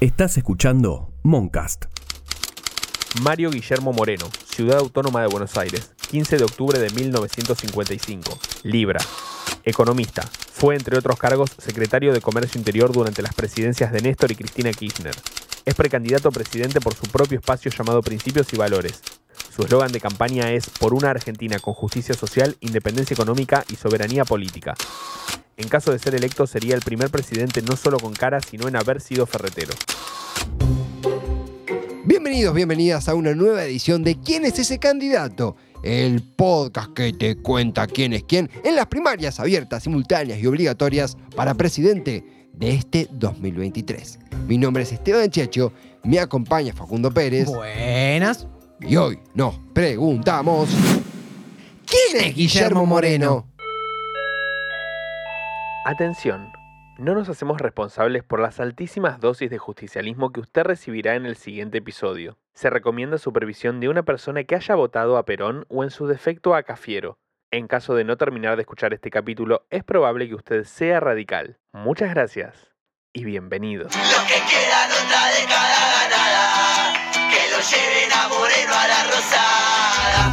Estás escuchando Moncast. Mario Guillermo Moreno, Ciudad Autónoma de Buenos Aires, 15 de octubre de 1955. Libra. Economista. Fue, entre otros cargos, secretario de Comercio Interior durante las presidencias de Néstor y Cristina Kirchner. Es precandidato a presidente por su propio espacio llamado Principios y Valores. Su eslogan de campaña es Por una Argentina con justicia social, independencia económica y soberanía política. En caso de ser electo sería el primer presidente no solo con cara, sino en haber sido ferretero. Bienvenidos, bienvenidas a una nueva edición de ¿Quién es ese candidato? El podcast que te cuenta quién es quién en las primarias abiertas, simultáneas y obligatorias para presidente de este 2023. Mi nombre es Esteban Checho, me acompaña Facundo Pérez Buenas. y hoy nos preguntamos ¿Quién es Guillermo Moreno? Atención, no nos hacemos responsables por las altísimas dosis de justicialismo que usted recibirá en el siguiente episodio. Se recomienda supervisión de una persona que haya votado a Perón o en su defecto a Cafiero. En caso de no terminar de escuchar este capítulo, es probable que usted sea radical. Muchas gracias y bienvenidos. Lo que queda en otra década ganada, que lo lleven a Moreno a la Rosada.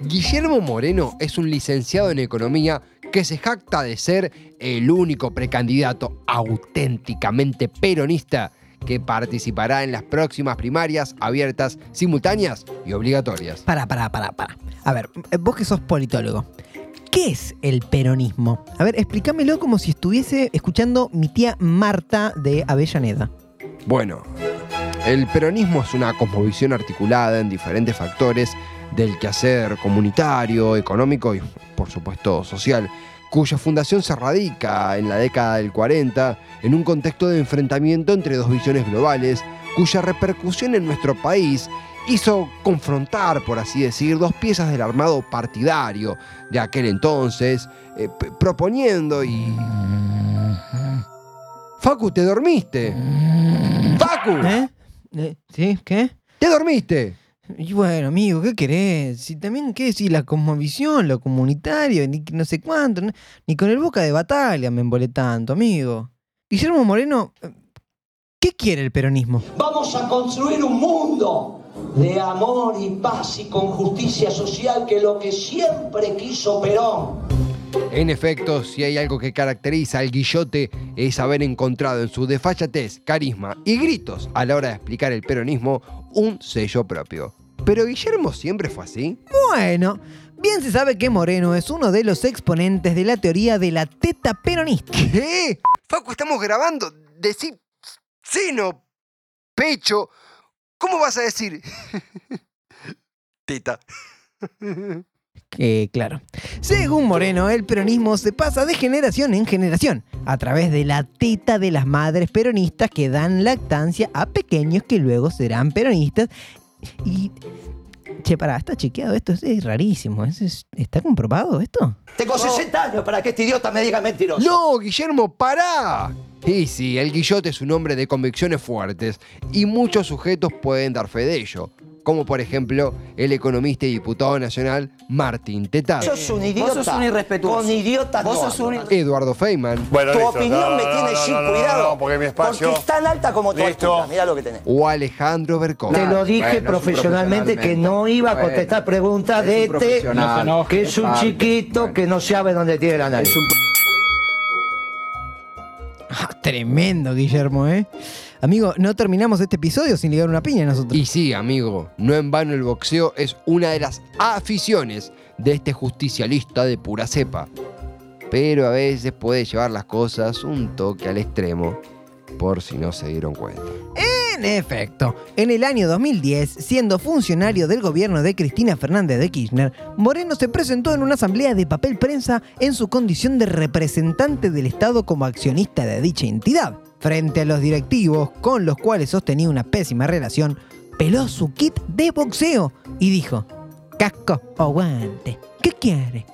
Guillermo Moreno es un licenciado en economía que se jacta de ser el único precandidato auténticamente peronista que participará en las próximas primarias abiertas, simultáneas y obligatorias. Para, para, para, para. A ver, vos que sos politólogo, ¿qué es el peronismo? A ver, explícamelo como si estuviese escuchando mi tía Marta de Avellaneda. Bueno, el peronismo es una cosmovisión articulada en diferentes factores del quehacer comunitario, económico y, por supuesto, social, cuya fundación se radica en la década del 40 en un contexto de enfrentamiento entre dos visiones globales, cuya repercusión en nuestro país hizo confrontar, por así decir, dos piezas del armado partidario de aquel entonces, eh, proponiendo y... Facu, ¿te dormiste? Facu, ¿Eh? Eh, ¿Sí? ¿Qué? ¿te dormiste? Y bueno, amigo, ¿qué querés? Si también, ¿qué decir? La cosmovisión, lo comunitario, ni no sé cuánto, ni con el boca de batalla me embolé tanto, amigo. Guillermo Moreno, eh, ¿qué quiere el peronismo? Vamos a construir un mundo de amor y paz y con justicia social que lo que siempre quiso Perón. En efecto, si hay algo que caracteriza al Guillote es haber encontrado en su desfachatez, carisma y gritos a la hora de explicar el peronismo un sello propio. Pero Guillermo siempre fue así. Bueno, bien se sabe que Moreno es uno de los exponentes de la teoría de la teta peronista. ¿Qué? Facu, estamos grabando. Decí seno, pecho. ¿Cómo vas a decir? Teta. Que claro. Según Moreno, el peronismo se pasa de generación en generación a través de la teta de las madres peronistas que dan lactancia a pequeños que luego serán peronistas. Y. Che, pará, está chequeado esto, es, es rarísimo. es- es- ¿Está comprobado esto? Tengo 60 años para que este idiota me diga mentiroso. No, Guillermo, pará. Y sí, el Guillote es un hombre de convicciones fuertes y muchos sujetos pueden dar fe de ello, como por ejemplo el economista y diputado nacional Martín Tetaz, Sos un idiota. Vos sos un irrespetuoso. Con idiotas Vos no sos un. Eduardo Feynman Bueno, Tu listo. opinión No, me no, tiene no, sin cuidado. No, porque mi espacio. Porque es tan alta como tu altura. Mira lo que tenés. o Alejandro Bercón. Te lo dije Bueno, profesionalmente que no iba a contestar preguntas de este, que es un chiquito que no sabe dónde tiene la nariz. Ah, tremendo, Guillermo, ¿eh? Amigo, no terminamos este episodio sin ligar una piña nosotros. Y sí, amigo, no en vano el boxeo es una de las aficiones de este justicialista de pura cepa. Pero a veces puede llevar las cosas un toque al extremo, por si no se dieron cuenta. En efecto, en el año 2010, siendo funcionario del gobierno de Cristina Fernández de Kirchner, Moreno se presentó en una asamblea de papel prensa en su condición de representante del Estado como accionista de dicha entidad. Frente a los directivos, con los cuales sostenía una pésima relación, peló su kit de boxeo y dijo, casco o guante, ¿qué quiere?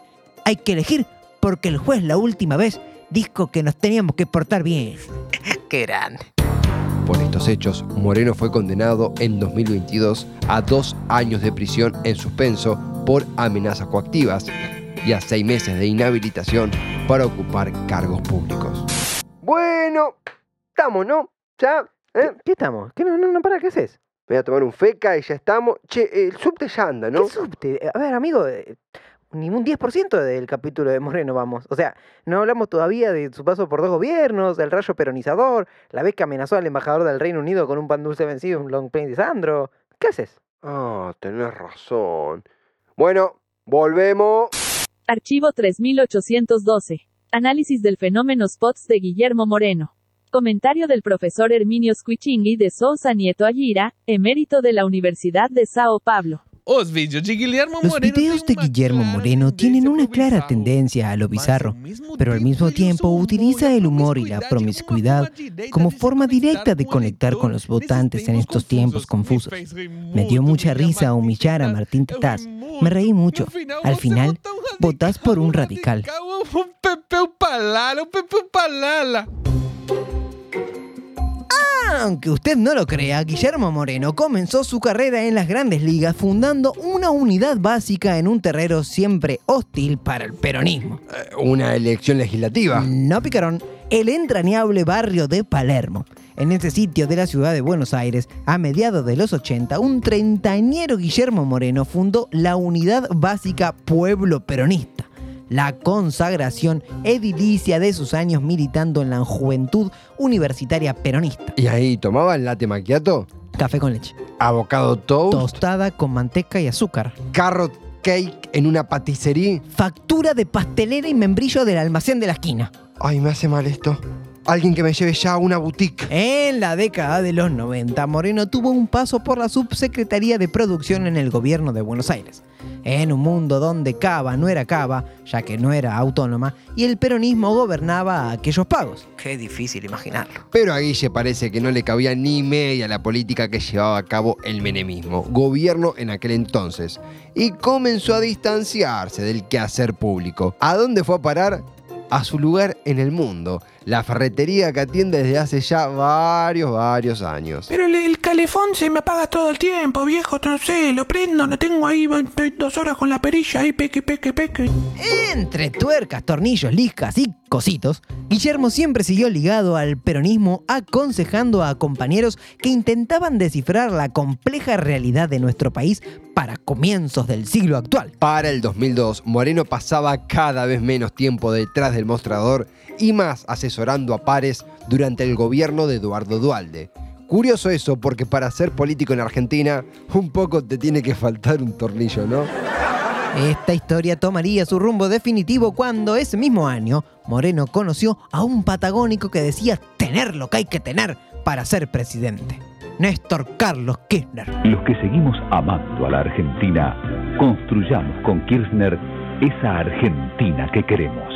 Hay que elegir porque el juez la última vez dijo que nos teníamos que portar bien. ¡Qué grande! Por estos hechos, Moreno fue condenado en 2022 a dos años de prisión en suspenso por amenazas coactivas y a seis meses de inhabilitación para ocupar cargos públicos. Bueno, estamos, ¿no? ¿Ya? ¿Eh? ¿Qué estamos? ¿Qué no, no, no, para, ¿qué haces? Me voy a tomar un feca y ya estamos. Che, el subte ya anda, ¿no? ¿Qué subte? A ver, amigo, eh, ni un 10% del capítulo de Moreno vamos. O sea, no hablamos todavía de su paso por dos gobiernos, del rayo peronizador, la vez que amenazó al embajador del Reino Unido con un pan dulce vencido, un long plane de Sandro. ¿Qué haces? Ah, tenés razón. Bueno, volvemos. Archivo 3812. Análisis del fenómeno SPOTS de Guillermo Moreno. Comentario del profesor Herminio Squichinghi de Sousa Nieto Aguira, emérito de la Universidad de Sao Paulo. Os vídeos de Guillermo Los Moreno videos de Guillermo Moreno tienen una clara tendencia a lo bizarro, pero al mismo tiempo utiliza el humor y la promiscuidad como forma directa de conectar con los votantes en estos tiempos confusos. Me dio mucha risa humillar a. Martín Tetaz. Me reí mucho. No final, Al você final, vota um votás por un radical. Aunque usted no lo crea, Guillermo Moreno comenzó su carrera en las grandes ligas fundando una unidad básica en un terreno siempre hostil para el peronismo. Eh, Una elección legislativa. No picarón, el entrañable barrio de Palermo. En ese sitio de la ciudad de Buenos Aires, a mediados de los 80, un treintañero Guillermo Moreno fundó la Unidad Básica Pueblo Peronista, la consagración edilicia de sus años militando en la juventud universitaria peronista. Y ahí tomaban latte macchiato, Café con leche, avocado toast, tostada con manteca y azúcar, carrot cake en una paticería. factura de pastelera y membrillo del almacén de la esquina. Ay, me hace mal esto. Alguien que me lleve ya a una boutique. En la década de los 90, Moreno tuvo un paso por la subsecretaría de producción en el gobierno de Buenos Aires. En un mundo donde Cava no era Cava, ya que no era autónoma, y el peronismo gobernaba aquellos pagos. Qué difícil imaginarlo. Pero a Guille parece que no le cabía ni media la política que llevaba a cabo el menemismo, gobierno en aquel entonces, y comenzó a distanciarse del quehacer público. ¿A dónde fue a parar? A su lugar en el mundo, la ferretería que atiende desde hace ya varios, varios años. Pero el, el calefón se me apaga todo el tiempo, viejo, no sé, lo prendo, lo tengo ahí dos horas con la perilla ahí, peque, peque, peque. Entre tuercas, tornillos, liscas y cositos, Guillermo siempre siguió ligado al peronismo aconsejando a compañeros que intentaban descifrar la compleja realidad de nuestro país para comienzos del siglo actual. Para el 2002, Moreno pasaba cada vez menos tiempo detrás del mostrador y más asesorando a pares durante el gobierno de Eduardo Dualde. Curioso eso, porque para ser político en Argentina, un poco te tiene que faltar un tornillo, ¿no? Esta historia tomaría su rumbo definitivo cuando ese mismo año Moreno conoció a un patagónico que decía tener lo que hay que tener para ser presidente. Néstor Carlos Kirchner. Los que seguimos amando a la Argentina, construyamos con Kirchner esa Argentina que queremos.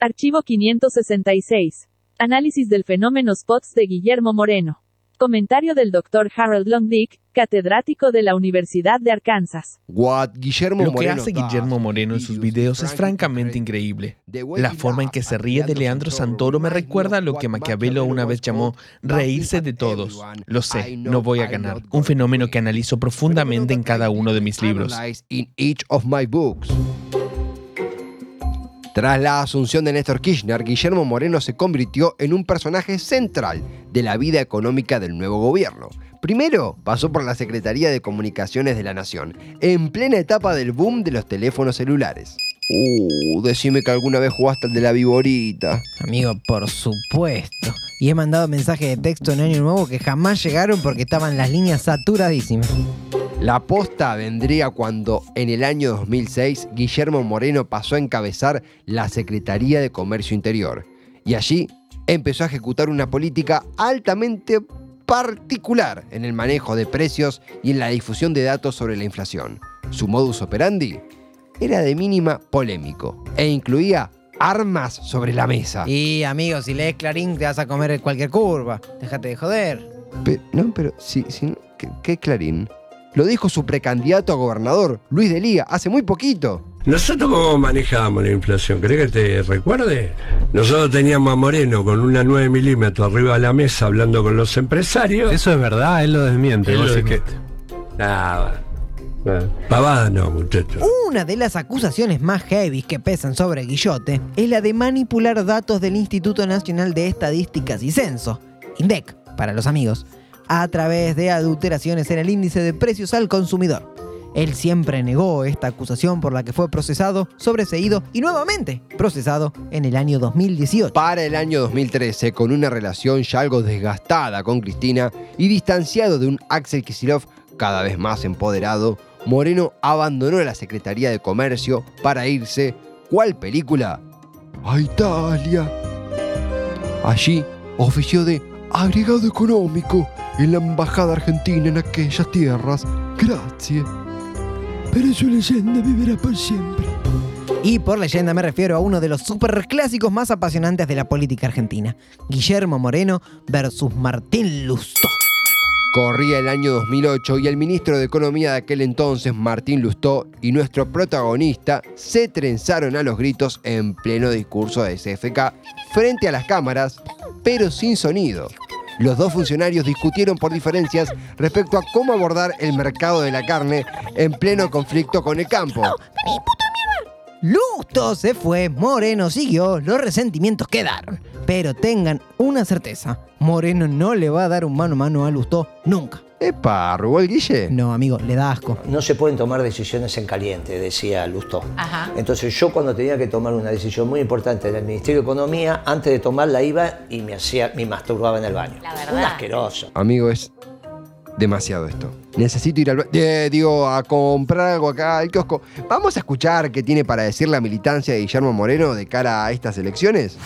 Archivo 566. Análisis del fenómeno SPOTS de Guillermo Moreno. Comentario del Dr. Harold Longdick, catedrático de la Universidad de Arkansas. What Guillermo Lo que hace Guillermo Moreno en sus videos es francamente increíble. La forma en que se ríe de Leandro Santoro me recuerda a lo que Maquiavelo una vez llamó reírse de todos. Lo sé, no voy a ganar. Un fenómeno que analizo profundamente en cada uno de mis libros. Tras la asunción de Néstor Kirchner, Guillermo Moreno se convirtió en un personaje central de la vida económica del nuevo gobierno. Primero pasó por la Secretaría de Comunicaciones de la Nación, en plena etapa del boom de los teléfonos celulares. Uh, decime que alguna vez jugaste al de la viborita. Amigo, por supuesto. Y he mandado mensajes de texto en Año Nuevo que jamás llegaron porque estaban las líneas saturadísimas. La posta vendría cuando, en el año 2006, Guillermo Moreno pasó a encabezar la Secretaría de Comercio Interior. Y allí empezó a ejecutar una política altamente particular en el manejo de precios y en la difusión de datos sobre la inflación. Su modus operandi era de mínima polémico e incluía armas sobre la mesa. Y amigo, si lees Clarín te vas a comer cualquier curva. Déjate de joder. Pe- no, pero si, si ¿qué, qué Clarín? Lo dijo su precandidato a gobernador, Luis Delía, hace muy poquito. ¿Nosotros cómo manejábamos la inflación? ¿Crees que te recuerde? Nosotros teníamos a Moreno con una 9 milímetros arriba de la mesa hablando con los empresarios. Eso es verdad, él lo desmiente. Él vos lo que- nada. Pavada no, muchachos. Una de las acusaciones más heavy que pesan sobre Guillote es la de manipular datos del Instituto Nacional de Estadísticas y Censo, INDEC, para los amigos, a través de adulteraciones en el índice de precios al consumidor. Él siempre negó esta acusación por la que fue procesado, sobreseído y nuevamente procesado en el año 2018. Para el año 2013, con una relación ya algo desgastada con Cristina y distanciado de un Axel Kicillof cada vez más empoderado, Moreno abandonó la Secretaría de Comercio para irse, ¿cuál película? A Italia. Allí ofició de agregado económico en la embajada argentina en aquellas tierras. Gracias. Pero su leyenda vivirá por siempre. Y por leyenda me refiero a uno de los superclásicos más apasionantes de la política argentina, Guillermo Moreno versus Martín Lustó. Corría el año 2008 y el ministro de Economía de aquel entonces, Martín Lustó, y nuestro protagonista se trenzaron a los gritos en pleno discurso de CFK frente a las cámaras, pero sin sonido. Los dos funcionarios discutieron por diferencias respecto a cómo abordar el mercado de la carne en pleno conflicto con el campo. Lusto se fue, Moreno siguió, los resentimientos quedaron. Pero tengan una certeza, Moreno no le va a dar un mano a mano a Lustó nunca. Epa, ¿robó el Guille? No, amigo, le da asco. No se pueden tomar decisiones en caliente, decía Lustó. Ajá. Entonces yo cuando tenía que tomar una decisión muy importante en el Ministerio de Economía, antes de tomarla iba y me hacía, me masturbaba en el baño. La verdad. Un asqueroso. Amigo, es demasiado esto. Necesito ir al... eh, digo, a comprar algo acá al kiosco. Vamos a escuchar qué tiene para decir la militancia de Guillermo Moreno de cara a estas elecciones.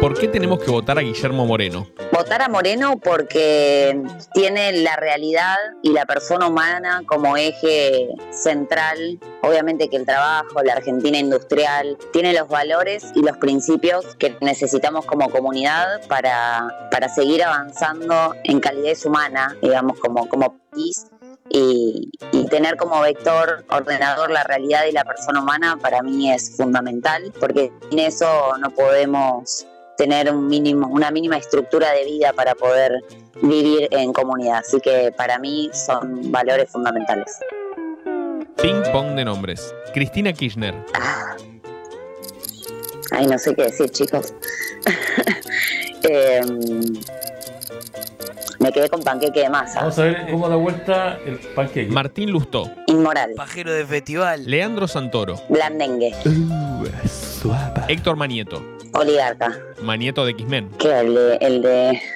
¿Por qué tenemos que votar a Guillermo Moreno? Votar a Moreno porque tiene la realidad y la persona humana como eje central. Obviamente que el trabajo, la Argentina industrial, tiene los valores y los principios que necesitamos como comunidad para, para seguir avanzando en calidez humana, digamos, como, como país. Y, y tener como vector ordenador la realidad y la persona humana para mí es fundamental porque sin eso no podemos tener un mínimo, una mínima estructura de vida para poder vivir en comunidad. Así que para mí son valores fundamentales. Ping pong de nombres. Cristina Kirchner. Ay, no sé qué decir, chicos. Em, me quedé con panqueque de masa. Vamos a ver cómo da vuelta el panqueque. Martín Lustó. Inmoral. Pajero de festival. Leandro Santoro. Blandengue. Héctor Manieto. Oligarca. Manieto de X-Men. ¿Qué? El de. El de...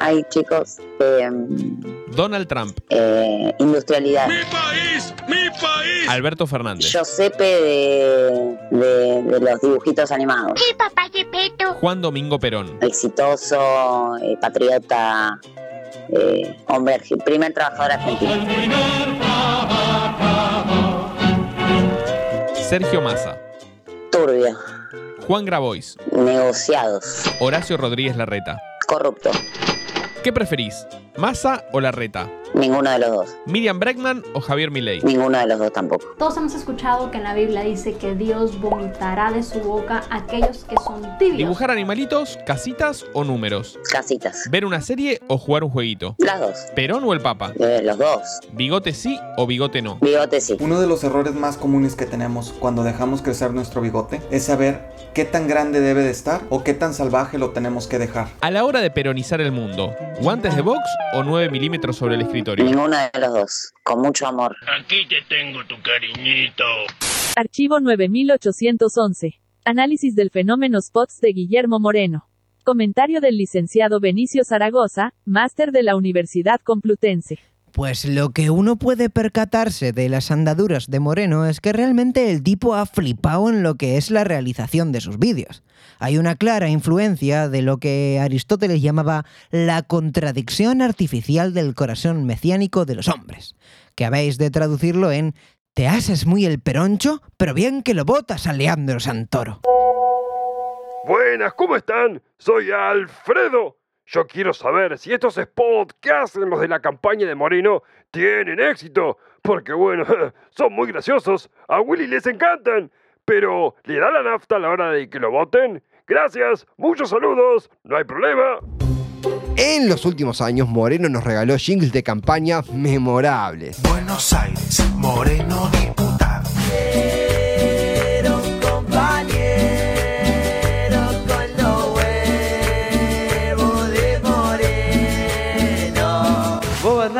Ay, chicos. em, Donald Trump. eh, industrialidad. país! ¡Mi país! Alberto Fernández. Josepe de, de, de los dibujitos animados. Sí, papá Gepetto. Juan Domingo Perón. Exitoso, eh, patriota, eh, hombre, primer trabajador argentino. Sergio Massa. Turbio, Juan Grabois. negociados, Horacio Rodríguez Larreta. corrupto. ¿Qué preferís? ¿Massa o Larreta? Ninguno de los dos. ¿Miriam Bregman o Javier Milei? Ninguno de los dos tampoco. Todos hemos escuchado que en la Biblia dice que Dios vomitará de su boca a aquellos que son tibios. ¿Dibujar animalitos, casitas o números? Casitas. ¿Ver una serie o jugar un jueguito? Las dos. ¿Perón o el Papa? Eh, los dos. ¿Bigote sí o bigote no? Bigote sí. Uno de los errores más comunes que tenemos cuando dejamos crecer nuestro bigote es saber qué tan grande debe de estar o qué tan salvaje lo tenemos que dejar. A la hora de peronizar el mundo, ¿guantes de box o 9 milímetros sobre el escritorio? Ninguno de los dos. Con mucho amor. Aquí te tengo tu cariñito. Archivo 9811. Análisis del fenómeno SPOTS de Guillermo Moreno. Comentario del licenciado Benicio Zaragoza, máster de la Universidad Complutense. Pues lo que uno puede percatarse de las andaduras de Moreno es que realmente el tipo ha flipado en lo que es la realización de sus vídeos. Hay una clara influencia de lo que Aristóteles llamaba la contradicción artificial del corazón mesiánico de los hombres, que habéis de traducirlo en te haces muy el peroncho, pero bien que lo botas a Leandro Santoro. Buenas, ¿cómo están? Soy Alfredo. Yo quiero saber si estos spots que hacen los de la campaña de Moreno tienen éxito. Porque bueno, son muy graciosos. A Willy les encantan. Pero, ¿le da la nafta a la hora de que lo voten? Gracias, muchos saludos, no hay problema. En los últimos años, Moreno nos regaló jingles de campaña memorables. Buenos Aires, Moreno diputado.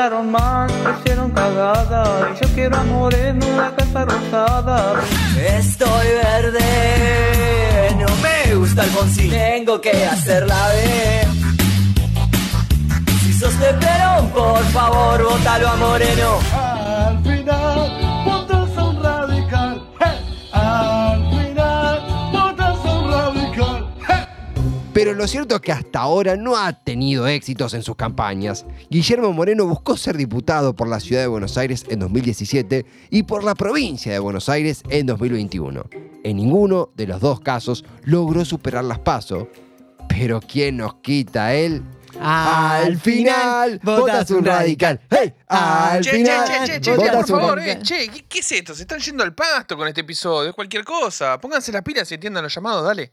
Duraron más, hicieron cagada. Y yo quiero a Moreno en la casa rosada. Estoy verde, no me gusta Alfonsín, tengo que hacer la B. Si sos de Perón, por favor, votalo a Moreno. Pero lo cierto es que hasta ahora no ha tenido éxitos en sus campañas. Guillermo Moreno buscó ser diputado por la ciudad de Buenos Aires en 2017 y por la provincia de Buenos Aires en 2021. En ninguno de los dos casos logró superar las pasos. Pero ¿quién nos quita él? Al final, votas un radical. ¡Hey! Al Che, final, che, che, che, votas por un favor, eh, che, ¿qué, qué es esto? Se están yendo al pasto con este episodio, es cualquier cosa. Pónganse las pilas y entiendan los llamados, dale.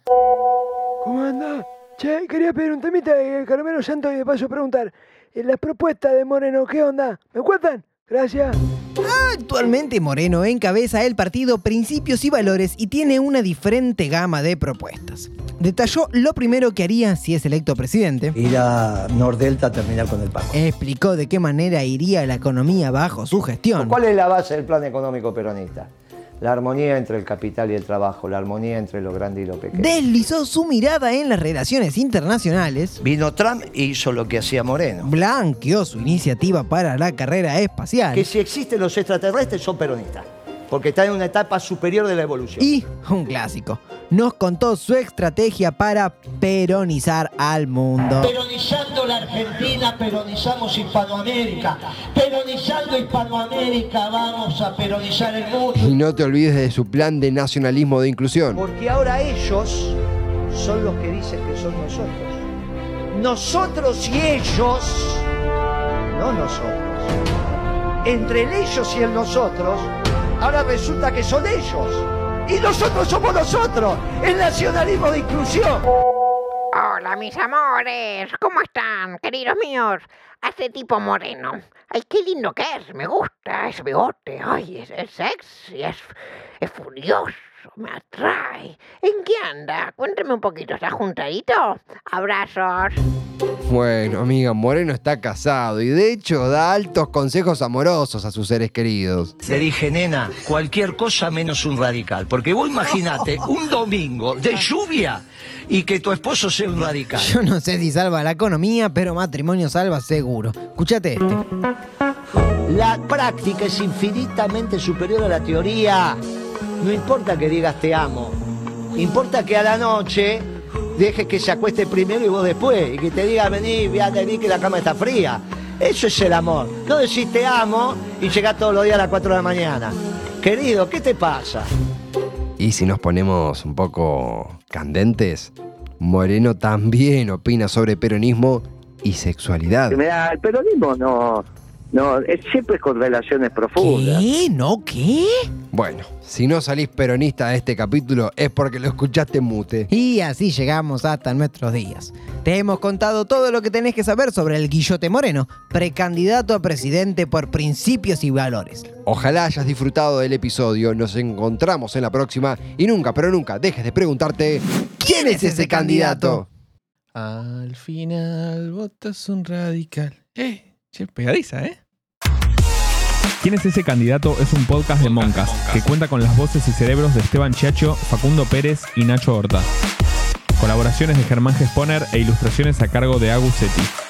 ¿Cómo anda? Che, quería pedir un temita de Carmelo Santo y de paso preguntar. eh, Las propuestas de Moreno, ¿qué onda? ¿Me cuentan? Gracias. Actualmente Moreno encabeza el partido Principios y Valores y tiene una diferente gama de propuestas. Detalló lo primero que haría si es electo presidente. Ir a Nordelta a terminar con el pago. Explicó de qué manera iría la economía bajo su gestión. ¿Cuál es la base del plan económico peronista? La armonía entre el capital y el trabajo, la armonía entre lo grande y lo pequeño. Deslizó su mirada en las relaciones internacionales. Vino Trump e hizo lo que hacía Moreno. Blanqueó su iniciativa para la carrera espacial. Que si existen los extraterrestres son peronistas, porque están en una etapa superior de la evolución. Y, un clásico, nos contó su estrategia para peronizar al mundo. Peronizando la Argentina, peronizamos Hispanoamérica. Peronizando Hispanoamérica, vamos a peronizar el mundo. Y no te olvides de su plan de nacionalismo de inclusión. Porque ahora ellos son los que dicen que son nosotros. Nosotros y ellos, no nosotros. Entre el ellos y el nosotros, ahora resulta que son ellos. Y nosotros somos nosotros. El nacionalismo de inclusión. Hola, mis amores. ¿Cómo están, queridos míos? Hace tipo moreno. Ay, qué lindo que es. Me gusta ese bigote. Ay, es, es sexy, es, es furioso, me atrae. ¿En qué anda? Cuénteme un poquito. ¿Está juntadito? Abrazos. Bueno, amiga, Moreno está casado y de hecho da altos consejos amorosos a sus seres queridos. Le dije, nena, cualquier cosa menos un radical. Porque vos imaginate un domingo de lluvia y que tu esposo sea un radical. Yo no sé si salva la economía, pero matrimonio salva seguro. Escúchate este. La práctica es infinitamente superior a la teoría. No importa que digas te amo. Importa que a la noche dejes que se acueste primero y vos después. Y que te diga, vení, vení que la cama está fría. Eso es el amor. No decís te amo y llegás todos los días a las 4 de la mañana. Querido, ¿qué te pasa? Y si nos ponemos un poco candentes, Moreno también opina sobre peronismo y sexualidad. El peronismo no, no, es, siempre es con relaciones profundas. ¿Qué? ¿No qué? Bueno, si no salís peronista de este capítulo es porque lo escuchaste mute. Y así llegamos hasta nuestros días. Te hemos contado todo lo que tenés que saber sobre el Guillote Moreno, precandidato a presidente por principios y valores. Ojalá hayas disfrutado del episodio, nos encontramos en la próxima y nunca, pero nunca dejes de preguntarte ¿Quién es ese candidato? Al final votas un radical. Eh, che, pegadiza, ¿eh? ¿Quién es ese candidato? Es un podcast de Moncas que cuenta con las voces y cerebros de Esteban Chiacho, Facundo Pérez y Nacho Horta. Colaboraciones de Germán Gesponer e ilustraciones a cargo de Agus Seti.